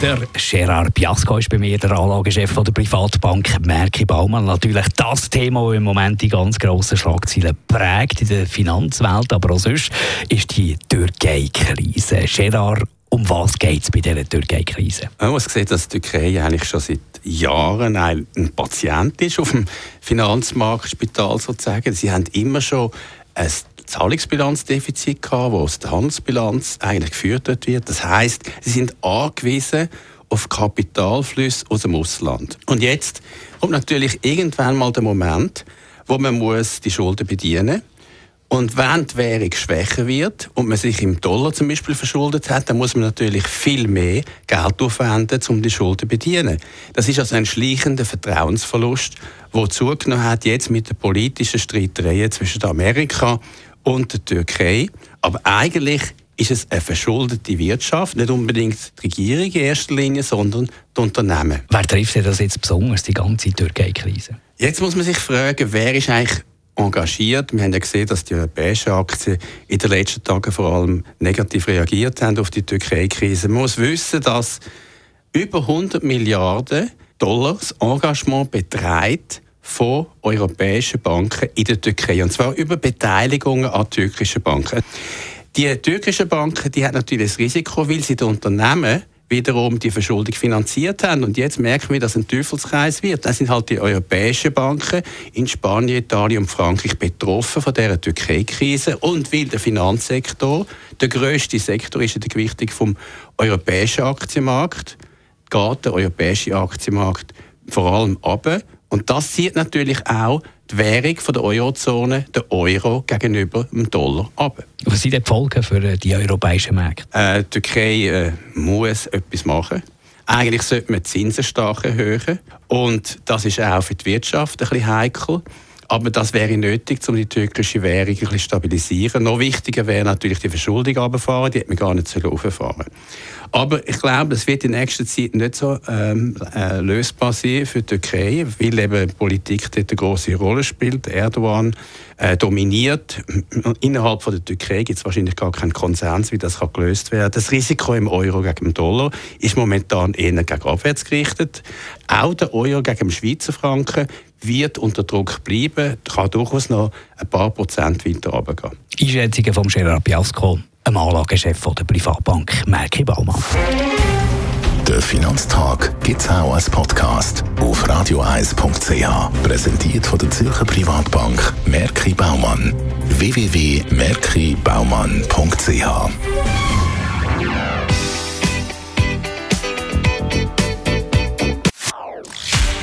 der Gerard Piasco ist bei mir, der Anlagechef der Privatbank Merki Baumann. Natürlich das Thema, das im Moment die ganz grossen Schlagzeilen prägt in der Finanzwelt, aber auch sonst ist die Türkei-Krise. Gerard, um was geht es bei dieser Türkei-Krise? Man muss sehen, dass die Türkei eigentlich schon seit Jahren ein Patient ist auf dem Finanzmarktspital sozusagen. Sie haben immer schon ein Zahlungsbilanzdefizit gehabt, das aus der Handelsbilanz eigentlich geführt wird. Das heißt, sie sind angewiesen auf Kapitalflüsse aus dem Ausland. Und jetzt kommt natürlich irgendwann mal der Moment, wo man muss die Schulden bedienen muss. Und wenn die Währung schwächer wird und man sich im Dollar zum Beispiel verschuldet hat, dann muss man natürlich viel mehr Geld aufwenden, um die Schulden zu bedienen. Das ist also ein schleichender Vertrauensverlust, der zugenommen hat jetzt mit den politischen Streitereien zwischen Amerika und der Türkei. Aber eigentlich ist es eine verschuldete Wirtschaft, nicht unbedingt die Regierung in erster Linie, sondern die Unternehmen. Wer trifft das jetzt besonders, die ganze Türkei-Krise? Jetzt muss man sich fragen, wer ist eigentlich engagiert. Wir haben ja gesehen, dass die europäischen Aktien in den letzten Tagen vor allem negativ reagiert haben auf die Türkei-Krise. Man muss wissen, dass über 100 Milliarden Dollar Engagement beträgt von europäischen Banken in der Türkei. Und zwar über Beteiligungen an türkischen Banken. Die türkischen Banken die haben natürlich das Risiko, weil sie die Unternehmen wiederum die Verschuldung finanziert haben. Und jetzt merken wir, dass ein Teufelskreis wird. Das sind halt die europäischen Banken in Spanien, Italien und Frankreich betroffen von dieser Türkei-Krise. Und weil der Finanzsektor der grösste Sektor ist in der Gewichtung vom europäischen Aktienmarkt, geht der europäische Aktienmarkt vor allem ab. Und das zieht natürlich auch die Währung von der Eurozone, der Euro, gegenüber dem Dollar ab. Was sind die Folgen für äh, die europäischen Märkte? Äh, die Türkei äh, muss etwas machen. Eigentlich sollte man die Zinsen stark erhöhen. Und das ist auch für die Wirtschaft ein bisschen heikel. Aber das wäre nötig, um die türkische Währung ein bisschen zu stabilisieren. Noch wichtiger wäre natürlich die Verschuldung runterfahren. Die hat man gar nicht so hochfahren aber ich glaube, das wird in nächster Zeit nicht so ähm, äh, lösbar sein für die Türkei, weil eben Politik dort eine große Rolle spielt. Erdogan äh, dominiert. Innerhalb von der Türkei gibt es wahrscheinlich gar keinen Konsens, wie das kann gelöst werden Das Risiko im Euro gegen den Dollar ist momentan eher gegen abwärts gerichtet. Auch der Euro gegen den Schweizer Franken wird unter Druck bleiben, kann durchaus noch ein paar Prozent weiter runtergehen. Einschätzungen von Gerard Biasco dem Anlagechef der Privatbank Merki Baumann. Der Finanztag gibt es auch als Podcast auf radioeis.ch. Präsentiert von der Zürcher Privatbank Merki Baumann. www.merkibaumann.ch